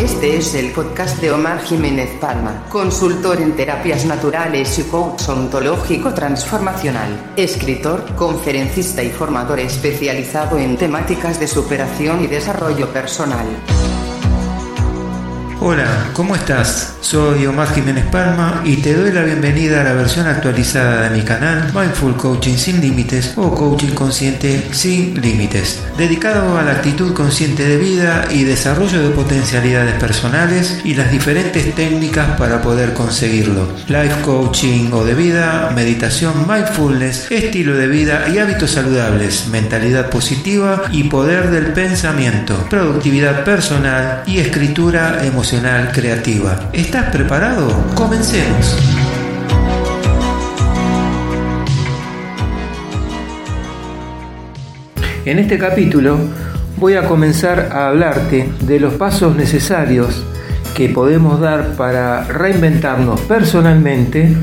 Este es el podcast de Omar Jiménez Palma, consultor en terapias naturales y coach ontológico transformacional, escritor, conferencista y formador especializado en temáticas de superación y desarrollo personal. Hola, ¿cómo estás? Soy Omar Jiménez Palma y te doy la bienvenida a la versión actualizada de mi canal Mindful Coaching sin Límites o Coaching Consciente sin Límites, dedicado a la actitud consciente de vida y desarrollo de potencialidades personales y las diferentes técnicas para poder conseguirlo. Life Coaching o de vida, meditación, mindfulness, estilo de vida y hábitos saludables, mentalidad positiva y poder del pensamiento, productividad personal y escritura emocional creativa. ¿Estás preparado? Comencemos. En este capítulo voy a comenzar a hablarte de los pasos necesarios que podemos dar para reinventarnos personalmente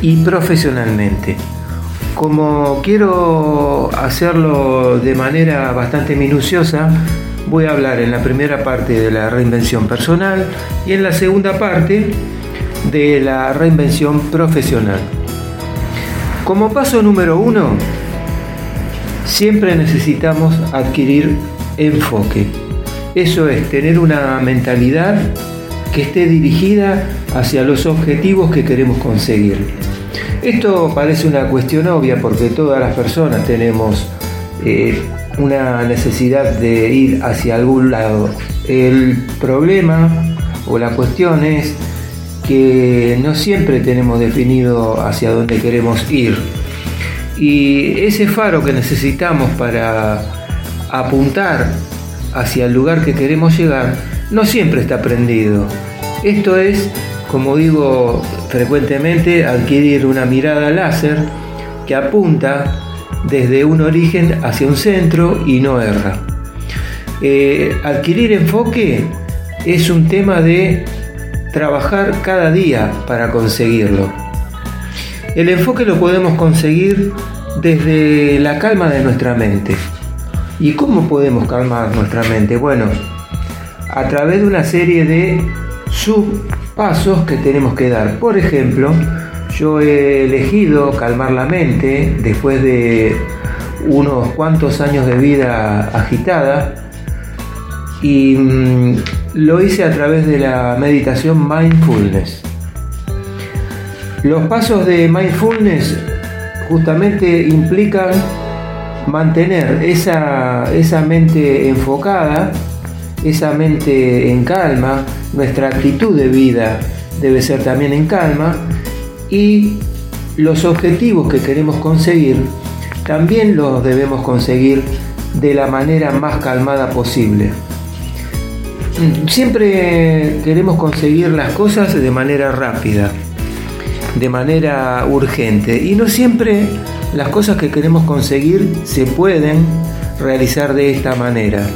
y profesionalmente. Como quiero hacerlo de manera bastante minuciosa, voy a hablar en la primera parte de la reinvención personal y en la segunda parte de la reinvención profesional. Como paso número uno, siempre necesitamos adquirir enfoque. Eso es tener una mentalidad que esté dirigida hacia los objetivos que queremos conseguir. Esto parece una cuestión obvia porque todas las personas tenemos eh, una necesidad de ir hacia algún lado. El problema o la cuestión es que no siempre tenemos definido hacia dónde queremos ir. Y ese faro que necesitamos para apuntar hacia el lugar que queremos llegar no siempre está prendido. Esto es, como digo frecuentemente, adquirir una mirada láser que apunta desde un origen hacia un centro y no erra. Eh, adquirir enfoque es un tema de trabajar cada día para conseguirlo. El enfoque lo podemos conseguir desde la calma de nuestra mente. ¿Y cómo podemos calmar nuestra mente? Bueno, a través de una serie de subpasos que tenemos que dar. Por ejemplo, yo he elegido calmar la mente después de unos cuantos años de vida agitada y mm, lo hice a través de la meditación mindfulness. Los pasos de mindfulness justamente implican mantener esa, esa mente enfocada, esa mente en calma, nuestra actitud de vida debe ser también en calma y los objetivos que queremos conseguir también los debemos conseguir de la manera más calmada posible. Siempre queremos conseguir las cosas de manera rápida, de manera urgente y no siempre las cosas que queremos conseguir se pueden realizar de esta manera.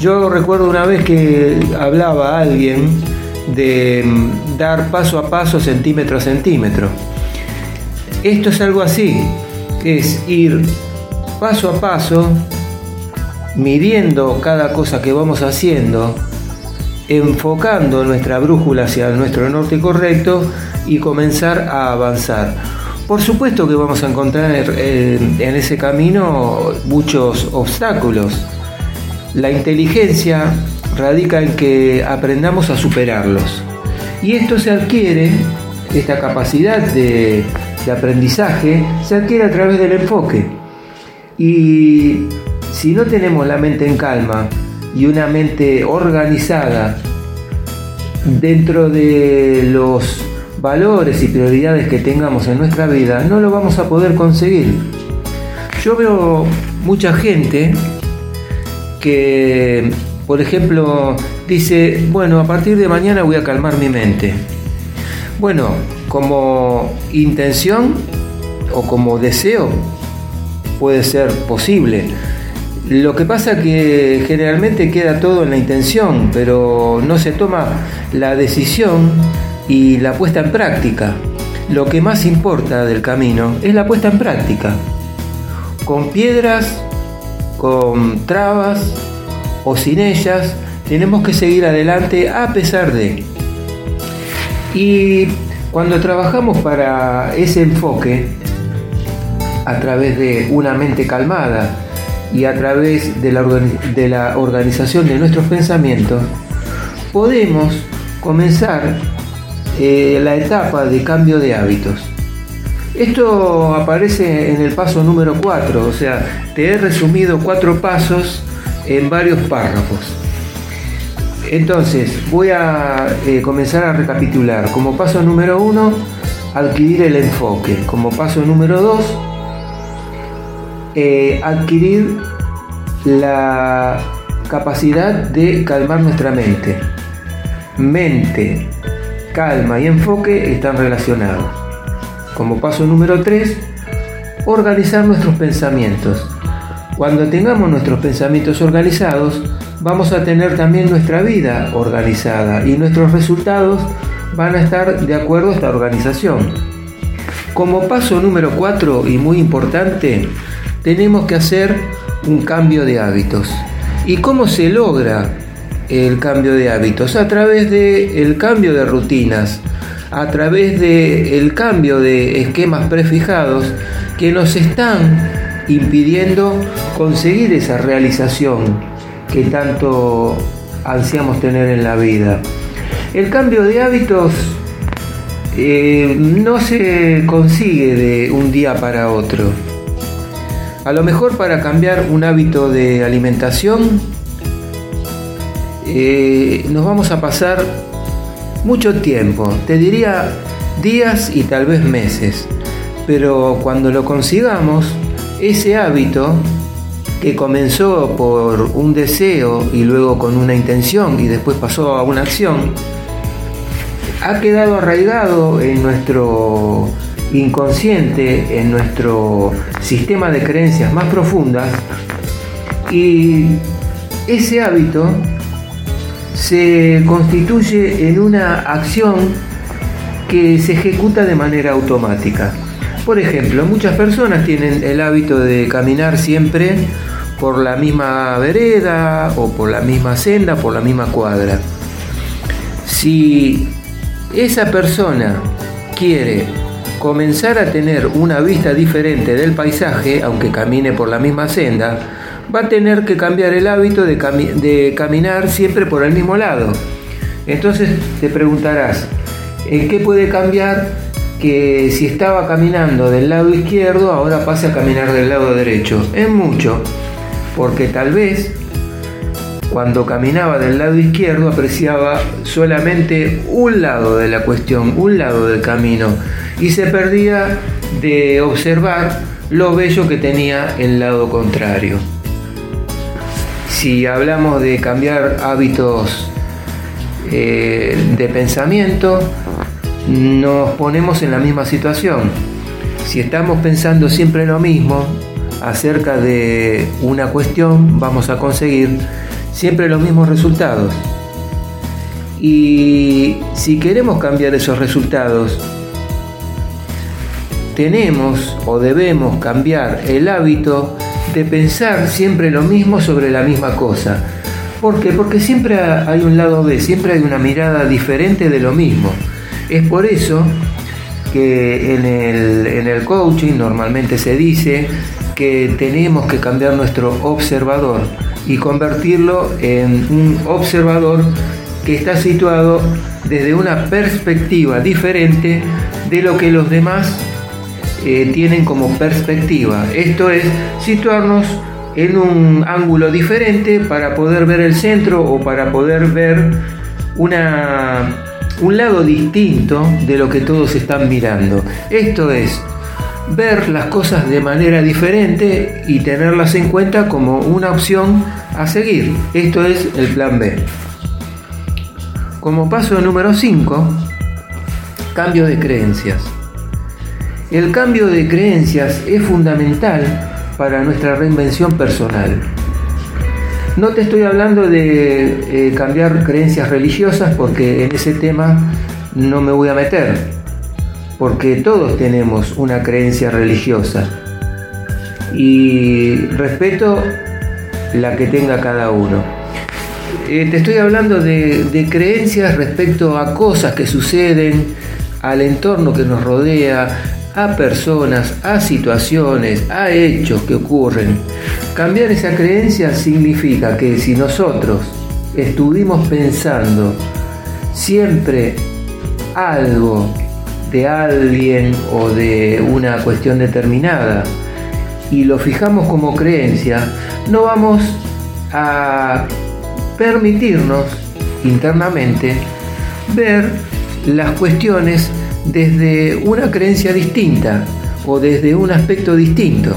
Yo recuerdo una vez que hablaba a alguien de mm, dar paso a paso, centímetro a centímetro. Esto es algo así, es ir paso a paso, midiendo cada cosa que vamos haciendo, enfocando nuestra brújula hacia nuestro norte correcto y comenzar a avanzar. Por supuesto que vamos a encontrar eh, en ese camino muchos obstáculos. La inteligencia radica en que aprendamos a superarlos. Y esto se adquiere, esta capacidad de, aprendizaje, se adquiere a través del enfoque. Y si no tenemos la mente en calma y una mente organizada dentro de los valores y prioridades que tengamos en nuestra vida, no lo vamos a poder conseguir. Yo veo mucha gente que por ejemplo, dice, bueno, a partir de mañana voy a calmar mi mente. Bueno, como intención o como deseo puede ser posible. Lo que pasa que generalmente queda todo en la intención, pero no se toma la decisión y la puesta en práctica. Lo que más importa del camino es la puesta en práctica. Con piedras, con trabas, o sin ellas, tenemos que seguir adelante a pesar de. Y cuando trabajamos para ese enfoque, a través de una mente calmada y a través de la, de la organización de nuestros pensamientos, podemos comenzar eh, la etapa de cambio de hábitos. Esto aparece en el paso número 4, o sea, te he resumido cuatro pasos en varios párrafos. Entonces, voy a eh, comenzar a recapitular. Como paso número 1, adquirir el enfoque. Como paso número 2, eh, adquirir la capacidad de calmar nuestra mente. Mente, calma y enfoque están relacionados. Como paso número 3, organizar nuestros pensamientos. Cuando tengamos nuestros pensamientos organizados, vamos a tener también nuestra vida organizada y nuestros resultados van a estar de acuerdo a esta organización. Como paso número 4 y muy importante, tenemos que hacer un cambio de hábitos. ¿Y cómo se logra el cambio de hábitos a través del el cambio de rutinas, a través del el cambio de esquemas prefijados que nos están impidiendo conseguir esa realización que tanto ansiamos tener en la vida. El cambio de hábitos eh, no se consigue de un día para otro. A lo mejor para cambiar un hábito de alimentación eh, nos vamos a pasar mucho tiempo, te diría días y tal vez meses, pero cuando lo consigamos, ese hábito que comenzó por un deseo y luego con una intención y después pasó a una acción, ha quedado arraigado en nuestro inconsciente, en nuestro sistema de creencias más profundas y ese hábito se constituye en una acción que se ejecuta de manera automática. Por ejemplo, muchas personas tienen el hábito de caminar siempre por la misma vereda o por la misma senda, por la misma cuadra. Si esa persona quiere comenzar a tener una vista diferente del paisaje, aunque camine por la misma senda, va a tener que cambiar el hábito de, caminar siempre por el mismo lado. Entonces te preguntarás, ¿en qué puede cambiar que si estaba caminando del lado izquierdo ahora pase a caminar del lado derecho? En mucho, porque tal vez cuando caminaba del lado izquierdo apreciaba solamente un lado de la cuestión, un lado del camino, y se perdía de observar lo bello que tenía el lado contrario si hablamos de cambiar hábitos eh, de pensamiento, nos ponemos en la misma situación. Si estamos pensando siempre lo mismo acerca de una cuestión, vamos a conseguir siempre los mismos resultados. Y si queremos cambiar esos resultados, tenemos o debemos cambiar el hábito de pensar siempre lo mismo sobre la misma cosa. ¿Por qué? Porque siempre hay un lado B, siempre hay una mirada diferente de lo mismo. Es por eso que en el, en el coaching normalmente se dice que tenemos que cambiar nuestro observador y convertirlo en un observador que está situado desde una perspectiva diferente de lo que los demás eh, tienen como perspectiva. Esto es situarnos en un ángulo diferente para poder ver el centro o para poder ver una, un lado distinto de lo que todos están mirando. Esto es ver las cosas de manera diferente y tenerlas en cuenta como una opción a seguir. Esto es el plan B. Como paso número 5, cambio de creencias. El cambio de creencias es fundamental para nuestra reinvención personal. No te estoy hablando de eh, cambiar creencias religiosas porque en ese tema no me voy a meter, porque todos tenemos una creencia religiosa y respeto la que tenga cada uno. Eh, te estoy hablando de, creencias respecto a cosas que suceden, al entorno que nos rodea, a personas, a situaciones, a hechos que ocurren. Cambiar esa creencia significa que si nosotros estuvimos pensando siempre algo de alguien o de una cuestión determinada y lo fijamos como creencia, no vamos a permitirnos internamente ver las cuestiones desde una creencia distinta o desde un aspecto distinto.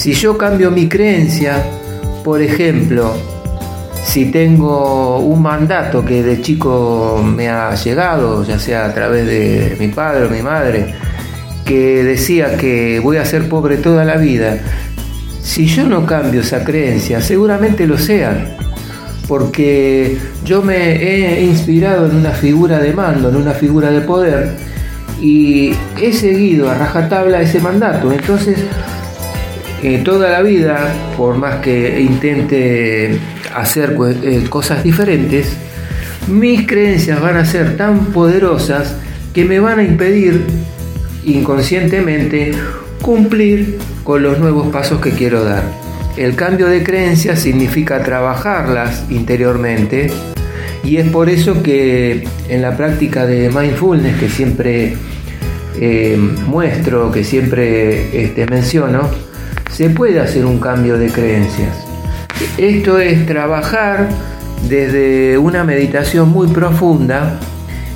Si yo cambio mi creencia, por ejemplo, si tengo un mandato que de chico me ha llegado, ya sea a través de mi padre o mi madre, que decía que voy a ser pobre toda la vida, si yo no cambio esa creencia, seguramente lo sean porque yo me he inspirado en una figura de mando, en una figura de poder, y he seguido a rajatabla ese mandato. Entonces, eh, toda la vida, por más que intente hacer eh, cosas diferentes, mis creencias van a ser tan poderosas que me van a impedir inconscientemente cumplir con los nuevos pasos que quiero dar. El cambio de creencias significa trabajarlas interiormente y es por eso que en la práctica de mindfulness que siempre eh, muestro, que siempre este, menciono, se puede hacer un cambio de creencias. Esto es trabajar desde una meditación muy profunda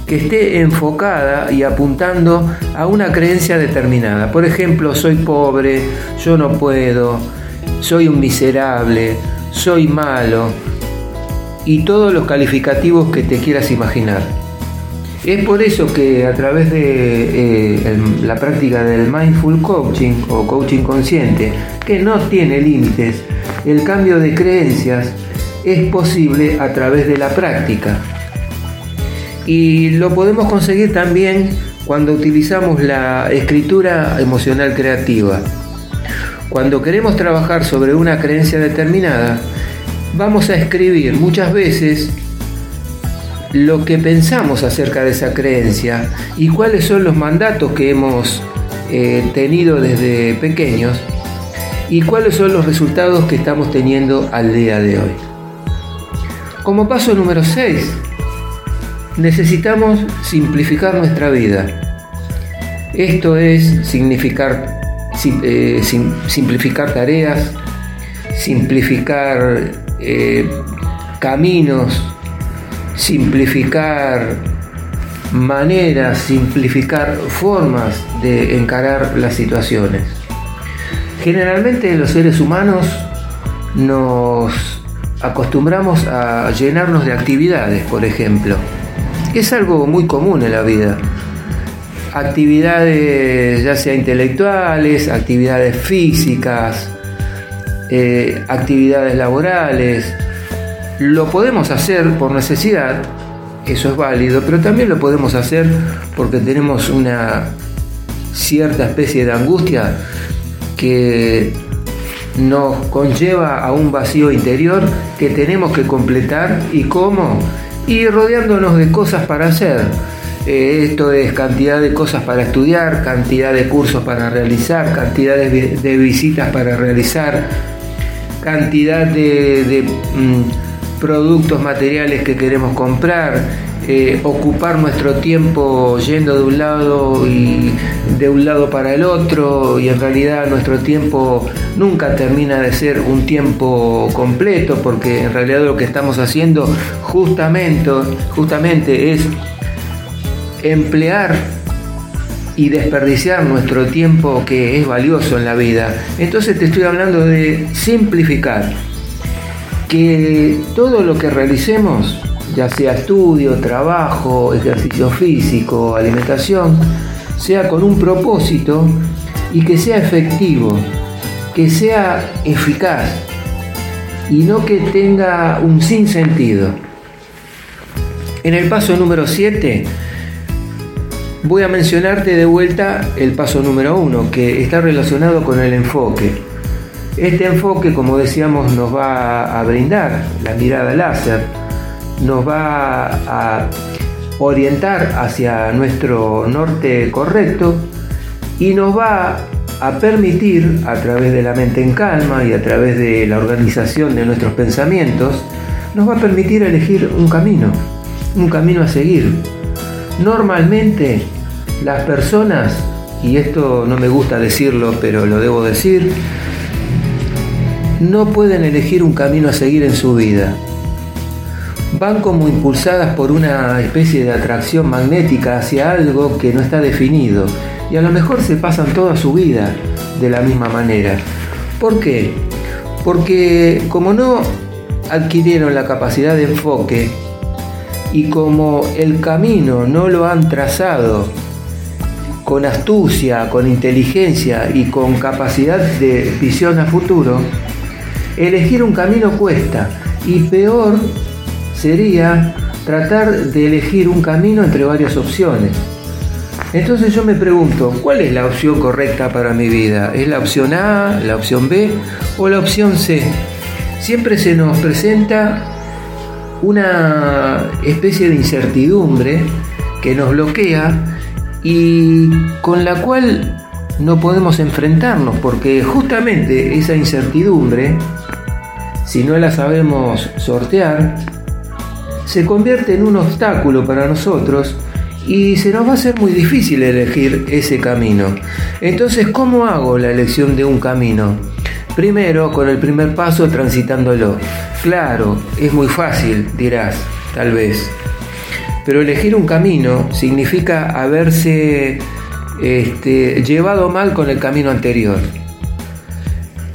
que esté enfocada y apuntando a una creencia determinada. Por ejemplo, soy pobre, yo no puedo, soy un miserable, soy malo y todos los calificativos que te quieras imaginar. Es por eso que a través de eh, la práctica del mindful coaching o coaching consciente, que no tiene límites, el cambio de creencias es posible a través de la práctica. Y lo podemos conseguir también cuando utilizamos la escritura emocional creativa. Cuando queremos trabajar sobre una creencia determinada, vamos a escribir muchas veces lo que pensamos acerca de esa creencia y cuáles son los mandatos que hemos eh, tenido desde pequeños y cuáles son los resultados que estamos teniendo al día de hoy. Como paso número 6, necesitamos simplificar nuestra vida. Esto es significar eh, simplificar tareas, simplificar eh, caminos, simplificar maneras, simplificar formas de encarar las situaciones. Generalmente los seres humanos nos acostumbramos a llenarnos de actividades, por ejemplo. Es algo muy común en la vida actividades ya sea intelectuales, actividades físicas, eh, actividades laborales. Lo podemos hacer por necesidad, eso es válido, pero también lo podemos hacer porque tenemos una cierta especie de angustia que nos conlleva a un vacío interior que tenemos que completar y cómo, y rodeándonos de cosas para hacer. Eh, esto es cantidad de cosas para estudiar, cantidad de cursos para realizar, cantidad de, visitas para realizar, cantidad de, mm, productos materiales que queremos comprar, eh, ocupar nuestro tiempo yendo de un lado y de un lado para el otro y en realidad nuestro tiempo nunca termina de ser un tiempo completo porque en realidad lo que estamos haciendo justamente, justamente es emplear y desperdiciar nuestro tiempo que es valioso en la vida. Entonces te estoy hablando de simplificar. Que todo lo que realicemos, ya sea estudio, trabajo, ejercicio físico, alimentación, sea con un propósito y que sea efectivo, que sea eficaz y no que tenga un sinsentido. En el paso número 7 voy a mencionarte de vuelta el paso número uno, que está relacionado con el enfoque. Este enfoque, como decíamos, nos va a brindar la mirada láser, nos va a orientar hacia nuestro norte correcto y nos va a permitir, a través de la mente en calma y a través de la organización de nuestros pensamientos, nos va a permitir elegir un camino, un camino a seguir. Normalmente las personas, y esto no me gusta decirlo, pero lo debo decir, no pueden elegir un camino a seguir en su vida. Van como impulsadas por una especie de atracción magnética hacia algo que no está definido y a lo mejor se pasan toda su vida de la misma manera. ¿Por qué? Porque como no adquirieron la capacidad de enfoque y como el camino no lo han trazado con astucia, con inteligencia y con capacidad de visión a futuro, elegir un camino cuesta y peor sería tratar de elegir un camino entre varias opciones. Entonces yo me pregunto, ¿cuál es la opción correcta para mi vida? ¿Es la opción A, la opción B o la opción C? Siempre se nos presenta una especie de incertidumbre que nos bloquea y con la cual no podemos enfrentarnos porque justamente esa incertidumbre, si no la sabemos sortear, se convierte en un obstáculo para nosotros y se nos va a hacer muy difícil elegir ese camino. Entonces, ¿cómo hago la elección de un camino? Primero, con el primer paso transitándolo. Claro, es muy fácil, dirás, tal vez. Pero elegir un camino significa haberse este, llevado mal con el camino anterior.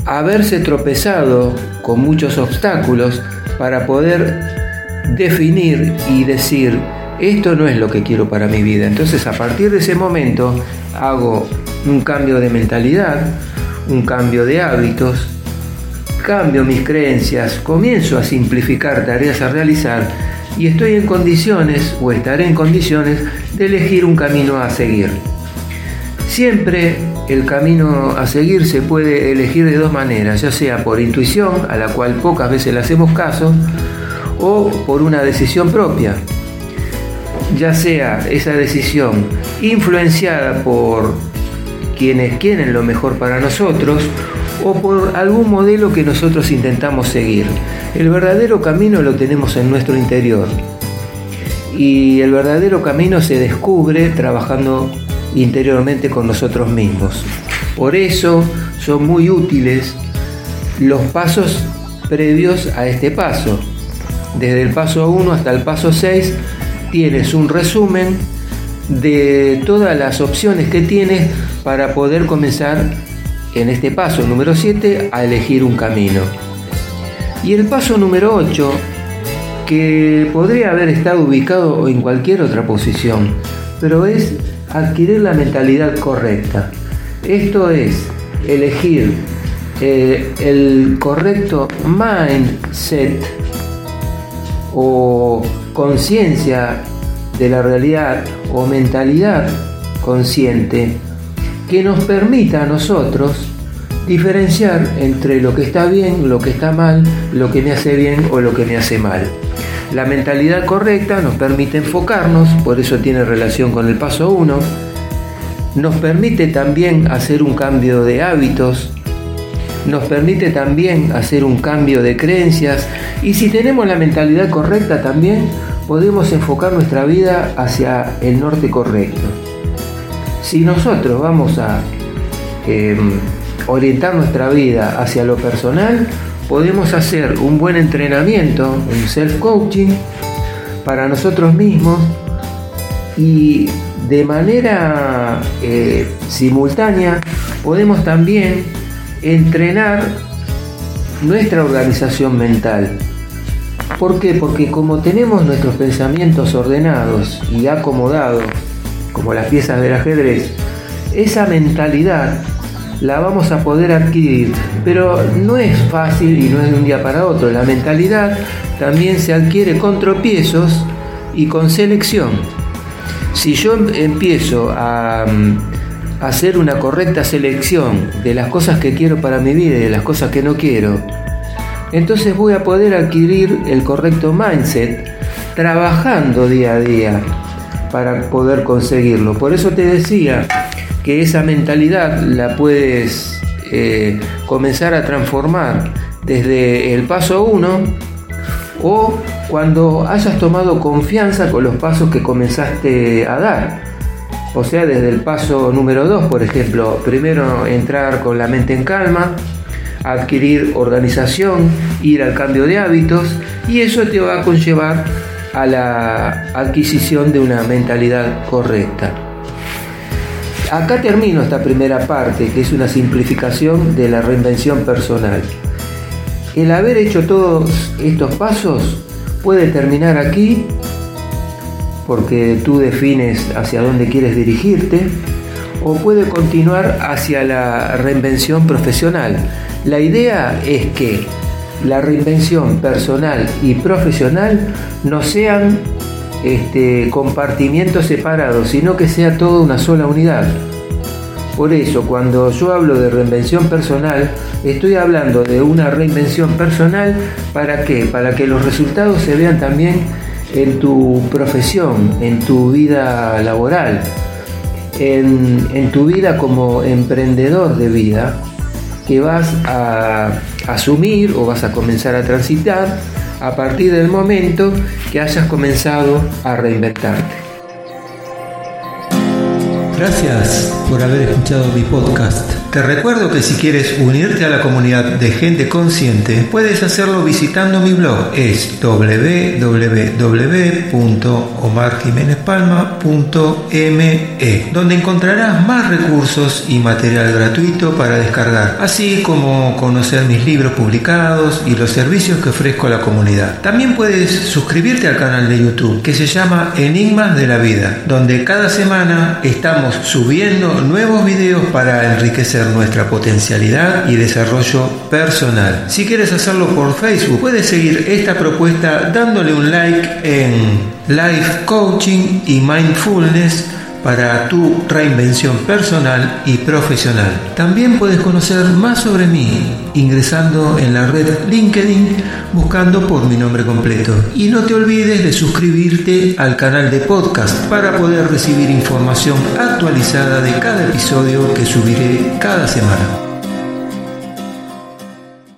Haberse tropezado con muchos obstáculos para poder definir y decir, esto no es lo que quiero para mi vida. Entonces a partir de ese momento hago un cambio de mentalidad, un cambio de hábitos, cambio mis creencias, comienzo a simplificar tareas a realizar y estoy en condiciones o estaré en condiciones de elegir un camino a seguir. Siempre el camino a seguir se puede elegir de dos maneras, ya sea por intuición, a la cual pocas veces le hacemos caso, o por una decisión propia, ya sea esa decisión influenciada por quienes quieren lo mejor para nosotros o por algún modelo que nosotros intentamos seguir. El verdadero camino lo tenemos en nuestro interior y el verdadero camino se descubre trabajando interiormente con nosotros mismos. Por eso son muy útiles los pasos previos a este paso. Desde el paso 1 hasta el paso 6 tienes un resumen de todas las opciones que tienes para poder comenzar en este paso número 7 a elegir un camino. Y el paso número 8, que podría haber estado ubicado en cualquier otra posición, pero es adquirir la mentalidad correcta. Esto es elegir eh, el correcto mindset o conciencia de la realidad o mentalidad consciente que nos permita a nosotros diferenciar entre lo que está bien, lo que está mal, lo que me hace bien o lo que me hace mal. La mentalidad correcta nos permite enfocarnos, por eso tiene relación con el paso 1, nos permite también hacer un cambio de hábitos, nos permite también hacer un cambio de creencias. Y si tenemos la mentalidad correcta también podemos enfocar nuestra vida hacia el norte correcto. Si nosotros vamos a em, orientar nuestra vida hacia lo personal, podemos hacer un buen entrenamiento, un self-coaching para nosotros mismos y de manera eh, simultánea podemos también entrenar nuestra organización mental ¿Por qué? Porque como tenemos nuestros pensamientos ordenados y acomodados, como las piezas del ajedrez, esa mentalidad la vamos a poder adquirir, pero no es fácil y no es de un día para otro. La mentalidad también se adquiere con tropiezos y con selección. Si yo empiezo a, hacer una correcta selección de las cosas que quiero para mi vida y de las cosas que no quiero, entonces voy a poder adquirir el correcto mindset trabajando día a día para poder conseguirlo. Por eso te decía que esa mentalidad la puedes eh, comenzar a transformar desde el paso 1 o cuando hayas tomado confianza con los pasos que comenzaste a dar. O sea, desde el paso número 2, por ejemplo, primero entrar con la mente en calma, adquirir organización, ir al cambio de hábitos y eso te va a conllevar a la adquisición de una mentalidad correcta. Acá termino esta primera parte, que es una simplificación de la reinvención personal. El haber hecho todos estos pasos puede terminar aquí, porque tú defines hacia dónde quieres dirigirte, o puede continuar hacia la reinvención profesional. La idea es que la reinvención personal y profesional no sean este, compartimientos separados, sino que sea toda una sola unidad. Por eso, cuando yo hablo de reinvención personal, estoy hablando de una reinvención personal para qué? Para que los resultados se vean también en tu profesión, en tu vida laboral, en, en tu vida como emprendedor de vida, que vas a asumir o vas a comenzar a transitar a partir del momento que hayas comenzado a reinventarte. Gracias por haber escuchado mi podcast. Te recuerdo que si quieres unirte a la comunidad de gente consciente, puedes hacerlo visitando mi blog. Es www.omarjimenezpalma.me, donde encontrarás más recursos y material gratuito para descargar, así como conocer mis libros publicados y los servicios que ofrezco a la comunidad. También puedes suscribirte al canal de YouTube que se llama Enigmas de la Vida, donde cada semana estamos subiendo nuevos videos para enriquecer nuestra potencialidad y desarrollo personal. Si quieres hacerlo por Facebook, puedes seguir esta propuesta dándole un like en Life Coaching y Mindfulness para tu reinvención personal y profesional. También puedes conocer más sobre mí ingresando en la red LinkedIn buscando por mi nombre completo. Y no te olvides de suscribirte al canal de podcast para poder recibir información actualizada de cada episodio que subiré cada semana.